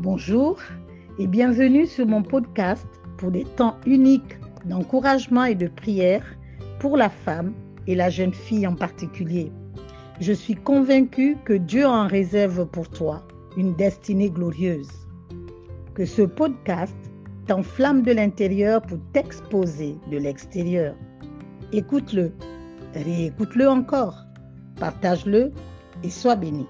Bonjour et bienvenue sur mon podcast pour des temps uniques d'encouragement et de prière pour la femme et la jeune fille en particulier. Je suis convaincue que Dieu en réserve pour toi une destinée glorieuse. Que ce podcast t'enflamme de l'intérieur pour t'exposer de l'extérieur. Écoute-le, réécoute-le encore, partage-le et sois béni.